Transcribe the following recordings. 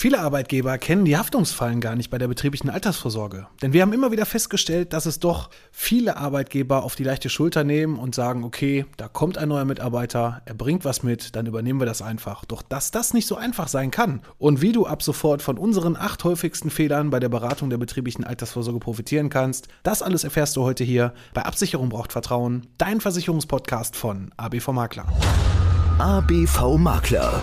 Viele Arbeitgeber kennen die Haftungsfallen gar nicht bei der betrieblichen Altersvorsorge. Denn wir haben immer wieder festgestellt, dass es doch viele Arbeitgeber auf die leichte Schulter nehmen und sagen, okay, da kommt ein neuer Mitarbeiter, er bringt was mit, dann übernehmen wir das einfach. Doch dass das nicht so einfach sein kann und wie du ab sofort von unseren acht häufigsten Fehlern bei der Beratung der betrieblichen Altersvorsorge profitieren kannst, das alles erfährst du heute hier bei Absicherung braucht Vertrauen, dein Versicherungspodcast von ABV Makler. ABV Makler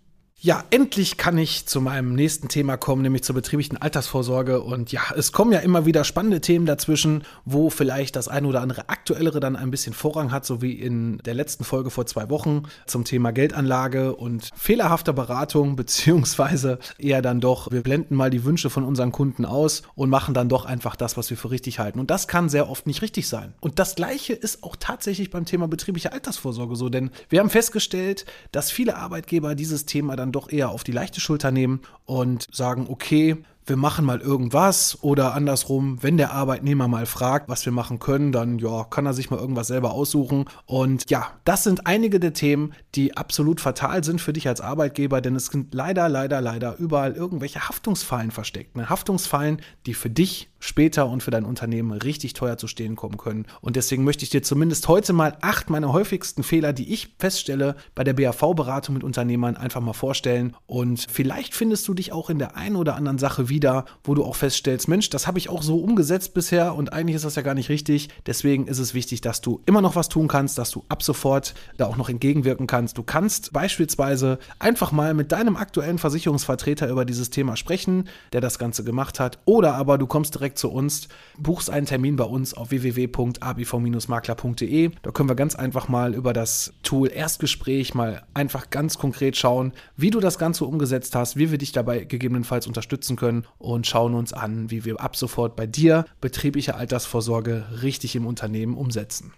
Ja, endlich kann ich zu meinem nächsten Thema kommen, nämlich zur betrieblichen Altersvorsorge. Und ja, es kommen ja immer wieder spannende Themen dazwischen, wo vielleicht das eine oder andere aktuellere dann ein bisschen Vorrang hat, so wie in der letzten Folge vor zwei Wochen zum Thema Geldanlage und fehlerhafter Beratung, beziehungsweise eher dann doch, wir blenden mal die Wünsche von unseren Kunden aus und machen dann doch einfach das, was wir für richtig halten. Und das kann sehr oft nicht richtig sein. Und das Gleiche ist auch tatsächlich beim Thema betriebliche Altersvorsorge so, denn wir haben festgestellt, dass viele Arbeitgeber dieses Thema dann doch eher auf die leichte Schulter nehmen und sagen, okay, wir machen mal irgendwas oder andersrum, wenn der Arbeitnehmer mal fragt, was wir machen können, dann ja, kann er sich mal irgendwas selber aussuchen. Und ja, das sind einige der Themen, die absolut fatal sind für dich als Arbeitgeber, denn es sind leider, leider, leider überall irgendwelche Haftungsfallen versteckt. Ne? Haftungsfallen, die für dich später und für dein Unternehmen richtig teuer zu stehen kommen können. Und deswegen möchte ich dir zumindest heute mal acht meiner häufigsten Fehler, die ich feststelle bei der BAV-Beratung mit Unternehmern, einfach mal vorstellen. Und vielleicht findest du dich auch in der einen oder anderen Sache wieder, wo du auch feststellst, Mensch, das habe ich auch so umgesetzt bisher und eigentlich ist das ja gar nicht richtig. Deswegen ist es wichtig, dass du immer noch was tun kannst, dass du ab sofort da auch noch entgegenwirken kannst. Du kannst beispielsweise einfach mal mit deinem aktuellen Versicherungsvertreter über dieses Thema sprechen, der das Ganze gemacht hat. Oder aber du kommst direkt direkt zu uns, buchst einen Termin bei uns auf www.abv-makler.de. Da können wir ganz einfach mal über das Tool Erstgespräch mal einfach ganz konkret schauen, wie du das Ganze umgesetzt hast, wie wir dich dabei gegebenenfalls unterstützen können und schauen uns an, wie wir ab sofort bei dir betriebliche Altersvorsorge richtig im Unternehmen umsetzen.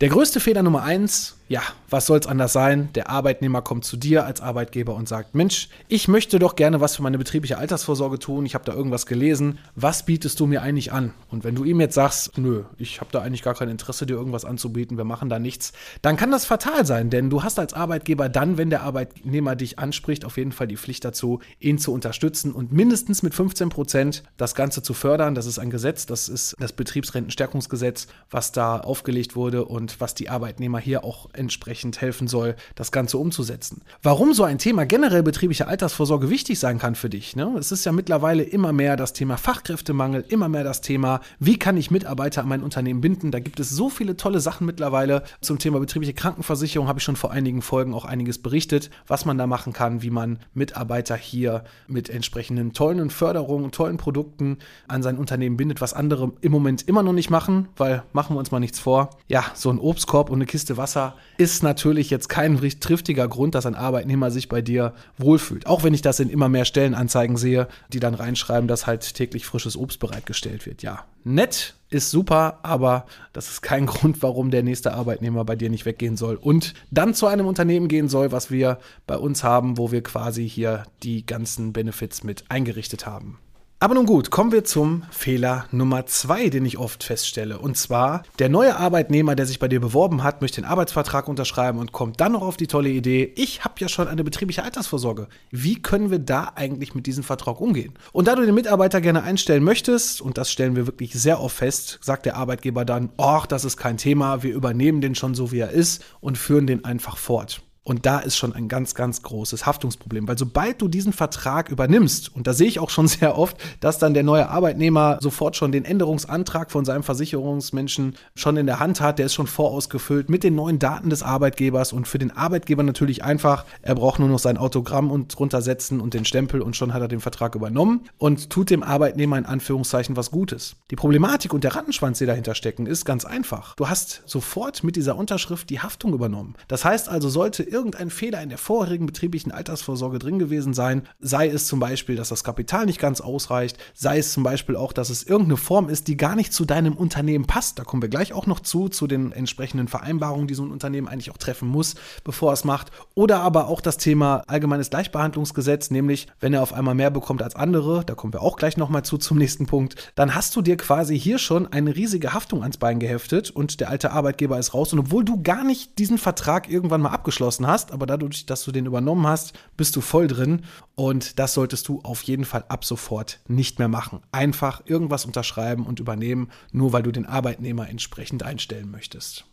Der größte Fehler Nummer eins ja, was soll es anders sein? Der Arbeitnehmer kommt zu dir als Arbeitgeber und sagt, Mensch, ich möchte doch gerne was für meine betriebliche Altersvorsorge tun, ich habe da irgendwas gelesen, was bietest du mir eigentlich an? Und wenn du ihm jetzt sagst, nö, ich habe da eigentlich gar kein Interesse, dir irgendwas anzubieten, wir machen da nichts, dann kann das fatal sein, denn du hast als Arbeitgeber dann, wenn der Arbeitnehmer dich anspricht, auf jeden Fall die Pflicht dazu, ihn zu unterstützen und mindestens mit 15 Prozent das Ganze zu fördern. Das ist ein Gesetz, das ist das Betriebsrentenstärkungsgesetz, was da aufgelegt wurde und was die Arbeitnehmer hier auch entsprechend helfen soll, das Ganze umzusetzen. Warum so ein Thema generell betriebliche Altersvorsorge wichtig sein kann für dich. Ne? Es ist ja mittlerweile immer mehr das Thema Fachkräftemangel, immer mehr das Thema, wie kann ich Mitarbeiter an mein Unternehmen binden. Da gibt es so viele tolle Sachen mittlerweile. Zum Thema betriebliche Krankenversicherung habe ich schon vor einigen Folgen auch einiges berichtet, was man da machen kann, wie man Mitarbeiter hier mit entsprechenden tollen Förderungen, tollen Produkten an sein Unternehmen bindet, was andere im Moment immer noch nicht machen, weil machen wir uns mal nichts vor. Ja, so ein Obstkorb und eine Kiste Wasser ist natürlich jetzt kein triftiger Grund, dass ein Arbeitnehmer sich bei dir wohlfühlt. Auch wenn ich das in immer mehr Stellenanzeigen sehe, die dann reinschreiben, dass halt täglich frisches Obst bereitgestellt wird. Ja, nett ist super, aber das ist kein Grund, warum der nächste Arbeitnehmer bei dir nicht weggehen soll und dann zu einem Unternehmen gehen soll, was wir bei uns haben, wo wir quasi hier die ganzen Benefits mit eingerichtet haben. Aber nun gut, kommen wir zum Fehler Nummer zwei, den ich oft feststelle. Und zwar, der neue Arbeitnehmer, der sich bei dir beworben hat, möchte den Arbeitsvertrag unterschreiben und kommt dann noch auf die tolle Idee, ich habe ja schon eine betriebliche Altersvorsorge. Wie können wir da eigentlich mit diesem Vertrag umgehen? Und da du den Mitarbeiter gerne einstellen möchtest, und das stellen wir wirklich sehr oft fest, sagt der Arbeitgeber dann, ach, das ist kein Thema, wir übernehmen den schon so, wie er ist und führen den einfach fort. Und da ist schon ein ganz, ganz großes Haftungsproblem, weil sobald du diesen Vertrag übernimmst, und da sehe ich auch schon sehr oft, dass dann der neue Arbeitnehmer sofort schon den Änderungsantrag von seinem Versicherungsmenschen schon in der Hand hat, der ist schon vorausgefüllt mit den neuen Daten des Arbeitgebers und für den Arbeitgeber natürlich einfach, er braucht nur noch sein Autogramm und drunter setzen und den Stempel und schon hat er den Vertrag übernommen und tut dem Arbeitnehmer in Anführungszeichen was Gutes. Die Problematik und der Rattenschwanz, die dahinter stecken, ist ganz einfach. Du hast sofort mit dieser Unterschrift die Haftung übernommen. Das heißt also, sollte irgendein Fehler in der vorherigen betrieblichen Altersvorsorge drin gewesen sein, sei es zum Beispiel, dass das Kapital nicht ganz ausreicht, sei es zum Beispiel auch, dass es irgendeine Form ist, die gar nicht zu deinem Unternehmen passt. Da kommen wir gleich auch noch zu, zu den entsprechenden Vereinbarungen, die so ein Unternehmen eigentlich auch treffen muss, bevor es macht. Oder aber auch das Thema allgemeines Gleichbehandlungsgesetz, nämlich wenn er auf einmal mehr bekommt als andere, da kommen wir auch gleich nochmal zu zum nächsten Punkt, dann hast du dir quasi hier schon eine riesige Haftung ans Bein geheftet und der alte Arbeitgeber ist raus. Und obwohl du gar nicht diesen Vertrag irgendwann mal abgeschlossen hast, aber dadurch, dass du den übernommen hast, bist du voll drin. Und das solltest du auf jeden Fall ab sofort nicht mehr machen. Einfach irgendwas unterschreiben und übernehmen, nur weil du den Arbeitnehmer entsprechend einstellen möchtest.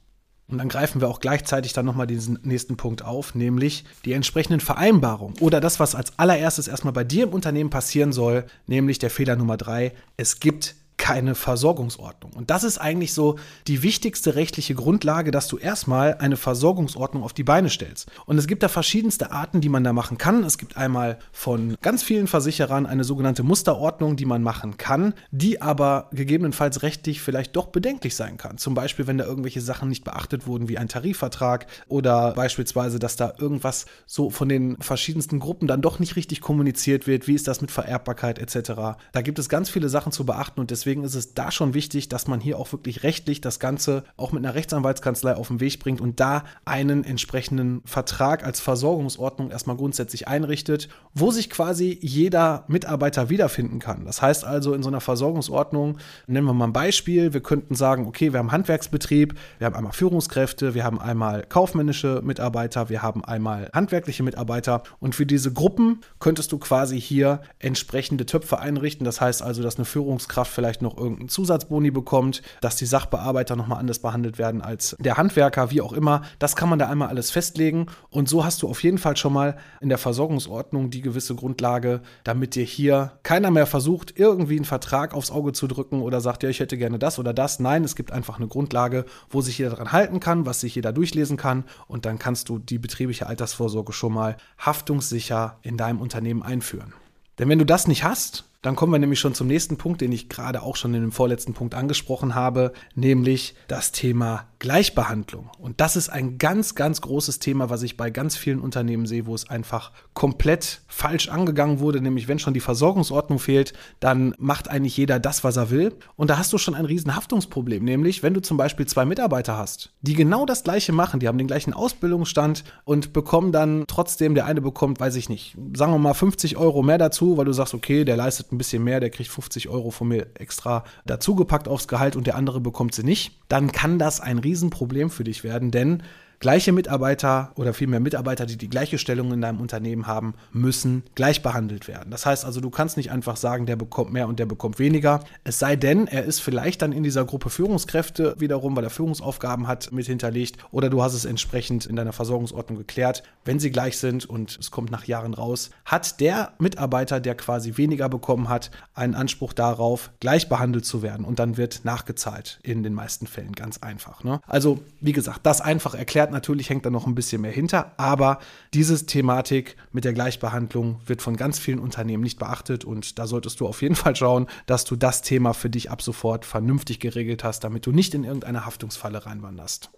Und dann greifen wir auch gleichzeitig dann nochmal diesen nächsten Punkt auf, nämlich die entsprechenden Vereinbarungen oder das, was als allererstes erstmal bei dir im Unternehmen passieren soll, nämlich der Fehler Nummer drei. Es gibt keine Versorgungsordnung. Und das ist eigentlich so die wichtigste rechtliche Grundlage, dass du erstmal eine Versorgungsordnung auf die Beine stellst. Und es gibt da verschiedenste Arten, die man da machen kann. Es gibt einmal von ganz vielen Versicherern eine sogenannte Musterordnung, die man machen kann, die aber gegebenenfalls rechtlich vielleicht doch bedenklich sein kann. Zum Beispiel, wenn da irgendwelche Sachen nicht beachtet wurden, wie ein Tarifvertrag oder beispielsweise, dass da irgendwas so von den verschiedensten Gruppen dann doch nicht richtig kommuniziert wird. Wie ist das mit Vererbbarkeit etc. Da gibt es ganz viele Sachen zu beachten und deswegen Deswegen ist es da schon wichtig, dass man hier auch wirklich rechtlich das Ganze auch mit einer Rechtsanwaltskanzlei auf den Weg bringt und da einen entsprechenden Vertrag als Versorgungsordnung erstmal grundsätzlich einrichtet, wo sich quasi jeder Mitarbeiter wiederfinden kann. Das heißt also in so einer Versorgungsordnung, nennen wir mal ein Beispiel, wir könnten sagen, okay, wir haben Handwerksbetrieb, wir haben einmal Führungskräfte, wir haben einmal kaufmännische Mitarbeiter, wir haben einmal handwerkliche Mitarbeiter und für diese Gruppen könntest du quasi hier entsprechende Töpfe einrichten. Das heißt also, dass eine Führungskraft vielleicht vielleicht noch irgendeinen Zusatzboni bekommt, dass die Sachbearbeiter nochmal anders behandelt werden als der Handwerker, wie auch immer. Das kann man da einmal alles festlegen. Und so hast du auf jeden Fall schon mal in der Versorgungsordnung die gewisse Grundlage, damit dir hier keiner mehr versucht, irgendwie einen Vertrag aufs Auge zu drücken oder sagt, ja, ich hätte gerne das oder das. Nein, es gibt einfach eine Grundlage, wo sich jeder daran halten kann, was sich jeder durchlesen kann. Und dann kannst du die betriebliche Altersvorsorge schon mal haftungssicher in deinem Unternehmen einführen. Denn wenn du das nicht hast, dann kommen wir nämlich schon zum nächsten Punkt, den ich gerade auch schon in dem vorletzten Punkt angesprochen habe, nämlich das Thema Gleichbehandlung. Und das ist ein ganz, ganz großes Thema, was ich bei ganz vielen Unternehmen sehe, wo es einfach komplett falsch angegangen wurde. Nämlich, wenn schon die Versorgungsordnung fehlt, dann macht eigentlich jeder das, was er will. Und da hast du schon ein riesen Haftungsproblem. Nämlich, wenn du zum Beispiel zwei Mitarbeiter hast, die genau das Gleiche machen, die haben den gleichen Ausbildungsstand und bekommen dann trotzdem, der eine bekommt, weiß ich nicht, sagen wir mal 50 Euro mehr dazu, weil du sagst, okay, der leistet ein bisschen mehr, der kriegt 50 Euro von mir extra dazugepackt aufs Gehalt und der andere bekommt sie nicht, dann kann das ein Riesenproblem für dich werden, denn Gleiche Mitarbeiter oder vielmehr Mitarbeiter, die die gleiche Stellung in deinem Unternehmen haben, müssen gleich behandelt werden. Das heißt also, du kannst nicht einfach sagen, der bekommt mehr und der bekommt weniger. Es sei denn, er ist vielleicht dann in dieser Gruppe Führungskräfte wiederum, weil er Führungsaufgaben hat, mit hinterlegt oder du hast es entsprechend in deiner Versorgungsordnung geklärt. Wenn sie gleich sind und es kommt nach Jahren raus, hat der Mitarbeiter, der quasi weniger bekommen hat, einen Anspruch darauf, gleich behandelt zu werden und dann wird nachgezahlt in den meisten Fällen ganz einfach. Ne? Also, wie gesagt, das einfach erklärt erklärt. Natürlich hängt da noch ein bisschen mehr hinter, aber diese Thematik mit der Gleichbehandlung wird von ganz vielen Unternehmen nicht beachtet und da solltest du auf jeden Fall schauen, dass du das Thema für dich ab sofort vernünftig geregelt hast, damit du nicht in irgendeine Haftungsfalle reinwanderst.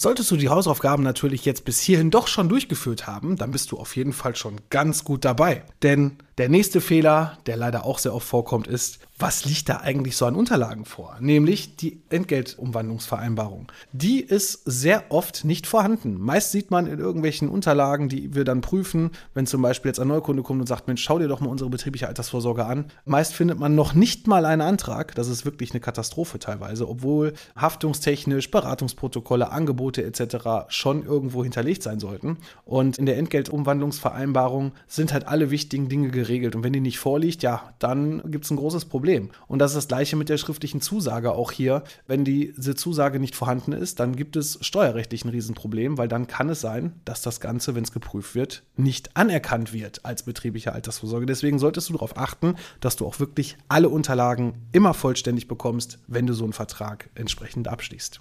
Solltest du die Hausaufgaben natürlich jetzt bis hierhin doch schon durchgeführt haben, dann bist du auf jeden Fall schon ganz gut dabei. Denn der nächste Fehler, der leider auch sehr oft vorkommt, ist, was liegt da eigentlich so an Unterlagen vor? Nämlich die Entgeltumwandlungsvereinbarung. Die ist sehr oft nicht vorhanden. Meist sieht man in irgendwelchen Unterlagen, die wir dann prüfen, wenn zum Beispiel jetzt ein Neukunde kommt und sagt, Mensch, schau dir doch mal unsere betriebliche Altersvorsorge an. Meist findet man noch nicht mal einen Antrag. Das ist wirklich eine Katastrophe teilweise, obwohl haftungstechnisch Beratungsprotokolle, Angebote etc. schon irgendwo hinterlegt sein sollten. Und in der Entgeltumwandlungsvereinbarung sind halt alle wichtigen Dinge geregelt. Und wenn die nicht vorliegt, ja, dann gibt es ein großes Problem Problem. Und das ist das gleiche mit der schriftlichen Zusage auch hier. Wenn diese Zusage nicht vorhanden ist, dann gibt es steuerrechtlich ein Riesenproblem, weil dann kann es sein, dass das Ganze, wenn es geprüft wird, nicht anerkannt wird als betriebliche Altersvorsorge. Deswegen solltest du darauf achten, dass du auch wirklich alle Unterlagen immer vollständig bekommst, wenn du so einen Vertrag entsprechend abschließt.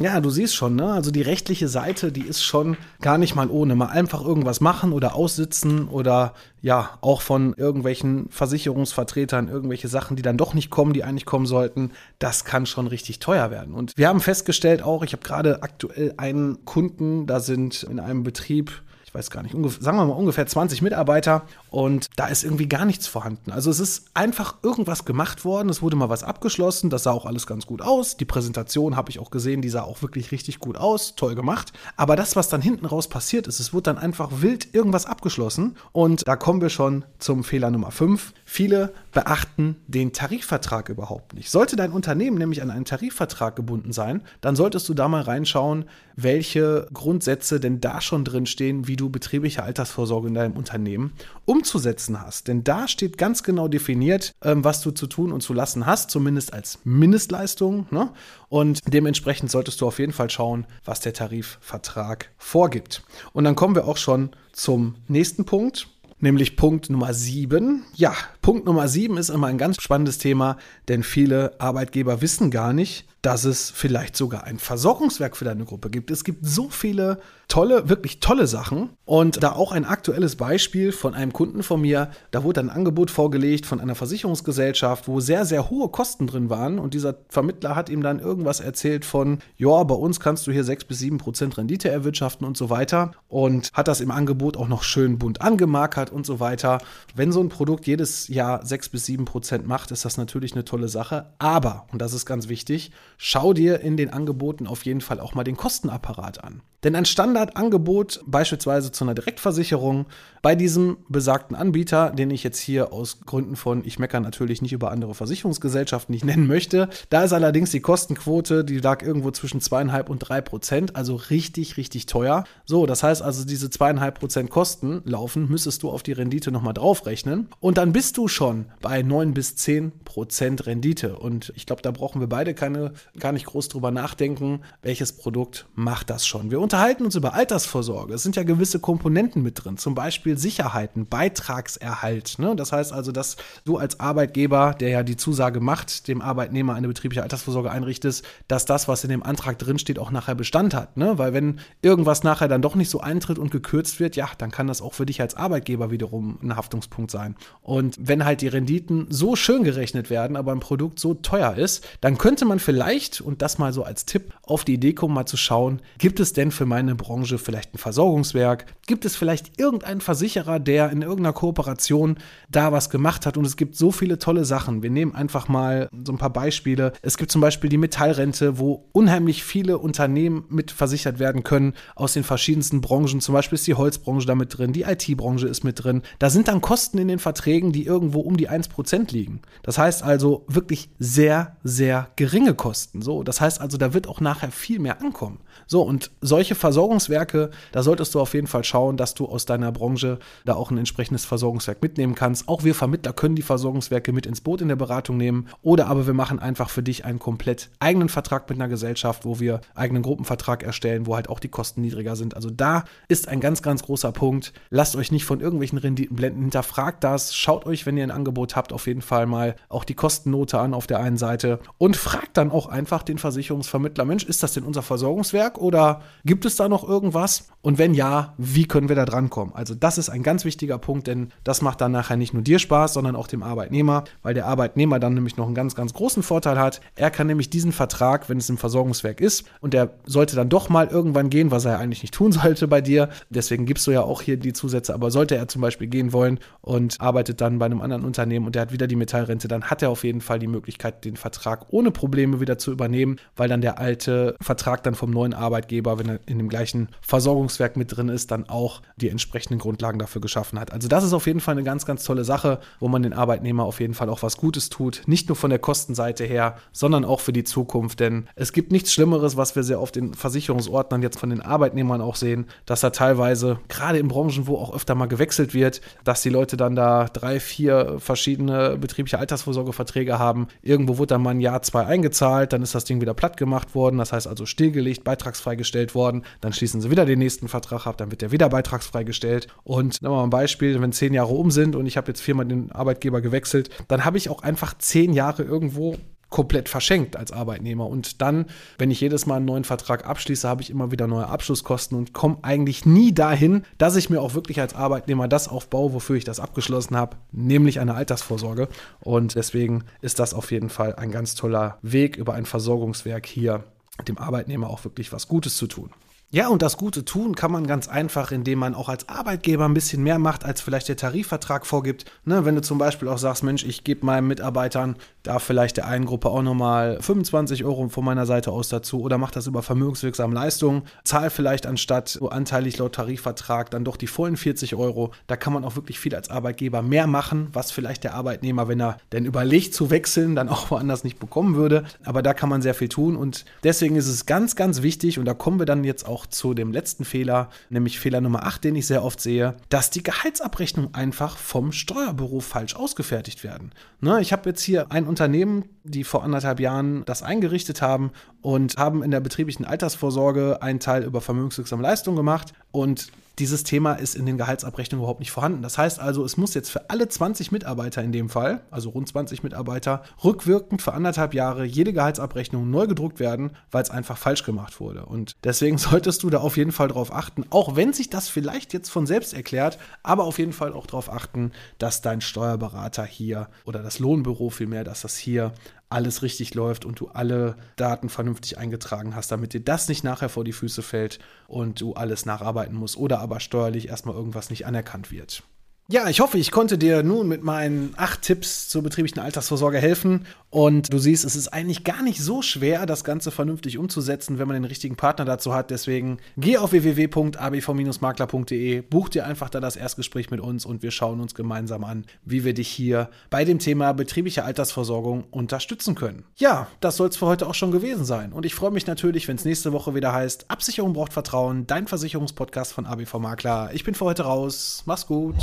Ja, du siehst schon, ne? Also die rechtliche Seite, die ist schon gar nicht mal ohne. Mal einfach irgendwas machen oder aussitzen oder ja, auch von irgendwelchen Versicherungsvertretern irgendwelche Sachen, die dann doch nicht kommen, die eigentlich kommen sollten, das kann schon richtig teuer werden. Und wir haben festgestellt auch, ich habe gerade aktuell einen Kunden, da sind in einem Betrieb weiß gar nicht, sagen wir mal ungefähr 20 Mitarbeiter und da ist irgendwie gar nichts vorhanden. Also es ist einfach irgendwas gemacht worden, es wurde mal was abgeschlossen, das sah auch alles ganz gut aus. Die Präsentation habe ich auch gesehen, die sah auch wirklich richtig gut aus, toll gemacht. Aber das, was dann hinten raus passiert ist, es wurde dann einfach wild irgendwas abgeschlossen und da kommen wir schon zum Fehler Nummer 5. Viele beachten den Tarifvertrag überhaupt nicht. Sollte dein Unternehmen nämlich an einen Tarifvertrag gebunden sein, dann solltest du da mal reinschauen, welche Grundsätze denn da schon drin stehen, wie du betriebliche Altersvorsorge in deinem Unternehmen umzusetzen hast. Denn da steht ganz genau definiert, ähm, was du zu tun und zu lassen hast, zumindest als Mindestleistung. Ne? Und dementsprechend solltest du auf jeden Fall schauen, was der Tarifvertrag vorgibt. Und dann kommen wir auch schon zum nächsten Punkt nämlich Punkt Nummer 7. Ja, Punkt Nummer 7 ist immer ein ganz spannendes Thema, denn viele Arbeitgeber wissen gar nicht, dass es vielleicht sogar ein Versorgungswerk für deine Gruppe gibt. Es gibt so viele tolle, wirklich tolle Sachen. Und da auch ein aktuelles Beispiel von einem Kunden von mir, da wurde ein Angebot vorgelegt von einer Versicherungsgesellschaft, wo sehr, sehr hohe Kosten drin waren. Und dieser Vermittler hat ihm dann irgendwas erzählt von, ja, bei uns kannst du hier 6 bis 7 Prozent Rendite erwirtschaften und so weiter. Und hat das im Angebot auch noch schön bunt angemarkert und so weiter. Wenn so ein Produkt jedes Jahr 6 bis 7 Prozent macht, ist das natürlich eine tolle Sache. Aber, und das ist ganz wichtig, schau dir in den Angeboten auf jeden Fall auch mal den Kostenapparat an. Denn ein Standardangebot, beispielsweise zu einer Direktversicherung, bei diesem besagten Anbieter, den ich jetzt hier aus Gründen von, ich meckere natürlich nicht über andere Versicherungsgesellschaften nicht nennen möchte, da ist allerdings die Kostenquote, die lag irgendwo zwischen zweieinhalb und drei Prozent, also richtig, richtig teuer. So, das heißt also, diese zweieinhalb Prozent Kosten laufen, müsstest du auf die Rendite nochmal draufrechnen. Und dann bist du schon bei neun bis zehn Prozent Rendite. Und ich glaube, da brauchen wir beide keine, gar nicht groß drüber nachdenken, welches Produkt macht das schon. Wir unterhalten uns über Altersvorsorge. Es sind ja gewisse Komponenten mit drin, zum Beispiel Sicherheiten, Beitragserhalt. Ne? Das heißt also, dass du als Arbeitgeber, der ja die Zusage macht, dem Arbeitnehmer eine betriebliche Altersvorsorge einrichtest, dass das, was in dem Antrag drinsteht, auch nachher Bestand hat. Ne? Weil wenn irgendwas nachher dann doch nicht so eintritt und gekürzt wird, ja, dann kann das auch für dich als Arbeitgeber wiederum ein Haftungspunkt sein. Und wenn halt die Renditen so schön gerechnet werden, aber ein Produkt so teuer ist, dann könnte man vielleicht, und das mal so als Tipp, auf die Idee kommen, mal zu schauen, gibt es denn für für meine Branche vielleicht ein Versorgungswerk? Gibt es vielleicht irgendeinen Versicherer, der in irgendeiner Kooperation da was gemacht hat? Und es gibt so viele tolle Sachen. Wir nehmen einfach mal so ein paar Beispiele. Es gibt zum Beispiel die Metallrente, wo unheimlich viele Unternehmen mit versichert werden können aus den verschiedensten Branchen. Zum Beispiel ist die Holzbranche da mit drin, die IT-Branche ist mit drin. Da sind dann Kosten in den Verträgen, die irgendwo um die 1% liegen. Das heißt also wirklich sehr, sehr geringe Kosten. So, das heißt also, da wird auch nachher viel mehr ankommen. So, und solche Versorgungswerke, da solltest du auf jeden Fall schauen, dass du aus deiner Branche da auch ein entsprechendes Versorgungswerk mitnehmen kannst. Auch wir Vermittler können die Versorgungswerke mit ins Boot in der Beratung nehmen. Oder aber wir machen einfach für dich einen komplett eigenen Vertrag mit einer Gesellschaft, wo wir eigenen Gruppenvertrag erstellen, wo halt auch die Kosten niedriger sind. Also da ist ein ganz, ganz großer Punkt. Lasst euch nicht von irgendwelchen Renditen blenden. Hinterfragt das. Schaut euch, wenn ihr ein Angebot habt, auf jeden Fall mal auch die Kostennote an auf der einen Seite und fragt dann auch einfach den Versicherungsvermittler, Mensch, ist das denn unser Versorgungswerk? Oder gibt es da noch irgendwas? Und wenn ja, wie können wir da drankommen? Also das ist ein ganz wichtiger Punkt, denn das macht dann nachher nicht nur dir Spaß, sondern auch dem Arbeitnehmer, weil der Arbeitnehmer dann nämlich noch einen ganz, ganz großen Vorteil hat. Er kann nämlich diesen Vertrag, wenn es im Versorgungswerk ist, und der sollte dann doch mal irgendwann gehen, was er eigentlich nicht tun sollte bei dir. Deswegen gibst du ja auch hier die Zusätze. Aber sollte er zum Beispiel gehen wollen und arbeitet dann bei einem anderen Unternehmen und der hat wieder die Metallrente, dann hat er auf jeden Fall die Möglichkeit, den Vertrag ohne Probleme wieder zu übernehmen, weil dann der alte Vertrag dann vom neuen Arbeitgeber, wenn er in dem gleichen Versorgungswerk mit drin ist, dann auch die entsprechenden Grundlagen dafür geschaffen hat. Also das ist auf jeden Fall eine ganz, ganz tolle Sache, wo man den Arbeitnehmer auf jeden Fall auch was Gutes tut. Nicht nur von der Kostenseite her, sondern auch für die Zukunft. Denn es gibt nichts Schlimmeres, was wir sehr oft in Versicherungsordnern jetzt von den Arbeitnehmern auch sehen, dass da teilweise, gerade in Branchen, wo auch öfter mal gewechselt wird, dass die Leute dann da drei, vier verschiedene betriebliche Altersvorsorgeverträge haben. Irgendwo wurde dann mal ein Jahr, zwei eingezahlt, dann ist das Ding wieder platt gemacht worden, das heißt also stillgelegt, beitragsfrei gestellt worden, dann schließen sie wieder den nächsten Vertrag ab, dann wird der wieder beitragsfrei gestellt. Und nehmen wir mal ein Beispiel, wenn zehn Jahre um sind und ich habe jetzt viermal den Arbeitgeber gewechselt, dann habe ich auch einfach zehn Jahre irgendwo komplett verschenkt als Arbeitnehmer. Und dann, wenn ich jedes Mal einen neuen Vertrag abschließe, habe ich immer wieder neue Abschlusskosten und komme eigentlich nie dahin, dass ich mir auch wirklich als Arbeitnehmer das aufbaue, wofür ich das abgeschlossen habe, nämlich eine Altersvorsorge. Und deswegen ist das auf jeden Fall ein ganz toller Weg über ein Versorgungswerk hier dem Arbeitnehmer auch wirklich was Gutes zu tun. Ja, und das Gute tun kann man ganz einfach, indem man auch als Arbeitgeber ein bisschen mehr macht, als vielleicht der Tarifvertrag vorgibt. Ne, wenn du zum Beispiel auch sagst, Mensch, ich gebe meinen Mitarbeitern da vielleicht der einen Gruppe auch nochmal 25 Euro von meiner Seite aus dazu oder mach das über vermögenswirksame Leistungen, zahl vielleicht anstatt so anteilig laut Tarifvertrag dann doch die vollen 40 Euro. Da kann man auch wirklich viel als Arbeitgeber mehr machen, was vielleicht der Arbeitnehmer, wenn er denn überlegt zu wechseln, dann auch woanders nicht bekommen würde. Aber da kann man sehr viel tun und deswegen ist es ganz, ganz wichtig und da kommen wir dann jetzt auch zu dem letzten Fehler, nämlich Fehler Nummer 8, den ich sehr oft sehe, dass die Gehaltsabrechnungen einfach vom Steuerbüro falsch ausgefertigt werden. Ne, ich habe jetzt hier ein Unternehmen, die vor anderthalb Jahren das eingerichtet haben und haben in der betrieblichen Altersvorsorge einen Teil über vermögenswirksame Leistung gemacht und dieses Thema ist in den Gehaltsabrechnungen überhaupt nicht vorhanden. Das heißt also, es muss jetzt für alle 20 Mitarbeiter in dem Fall, also rund 20 Mitarbeiter, rückwirkend für anderthalb Jahre jede Gehaltsabrechnung neu gedruckt werden, weil es einfach falsch gemacht wurde. Und deswegen solltest du da auf jeden Fall drauf achten, auch wenn sich das vielleicht jetzt von selbst erklärt, aber auf jeden Fall auch darauf achten, dass dein Steuerberater hier oder das Lohnbüro vielmehr, dass das hier alles richtig läuft und du alle Daten vernünftig eingetragen hast, damit dir das nicht nachher vor die Füße fällt und du alles nacharbeiten musst oder aber steuerlich erstmal irgendwas nicht anerkannt wird. Ja, ich hoffe, ich konnte dir nun mit meinen acht Tipps zur betrieblichen Altersvorsorge helfen. Und du siehst, es ist eigentlich gar nicht so schwer, das Ganze vernünftig umzusetzen, wenn man den richtigen Partner dazu hat. Deswegen geh auf www.abv-makler.de, buch dir einfach da das Erstgespräch mit uns und wir schauen uns gemeinsam an, wie wir dich hier bei dem Thema betriebliche Altersversorgung unterstützen können. Ja, das soll es für heute auch schon gewesen sein. Und ich freue mich natürlich, wenn es nächste Woche wieder heißt, Absicherung braucht Vertrauen, dein Versicherungspodcast von ABV Makler. Ich bin für heute raus. Mach's gut.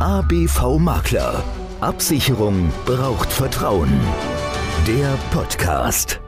ABV Makler. Absicherung braucht Vertrauen. Der Podcast.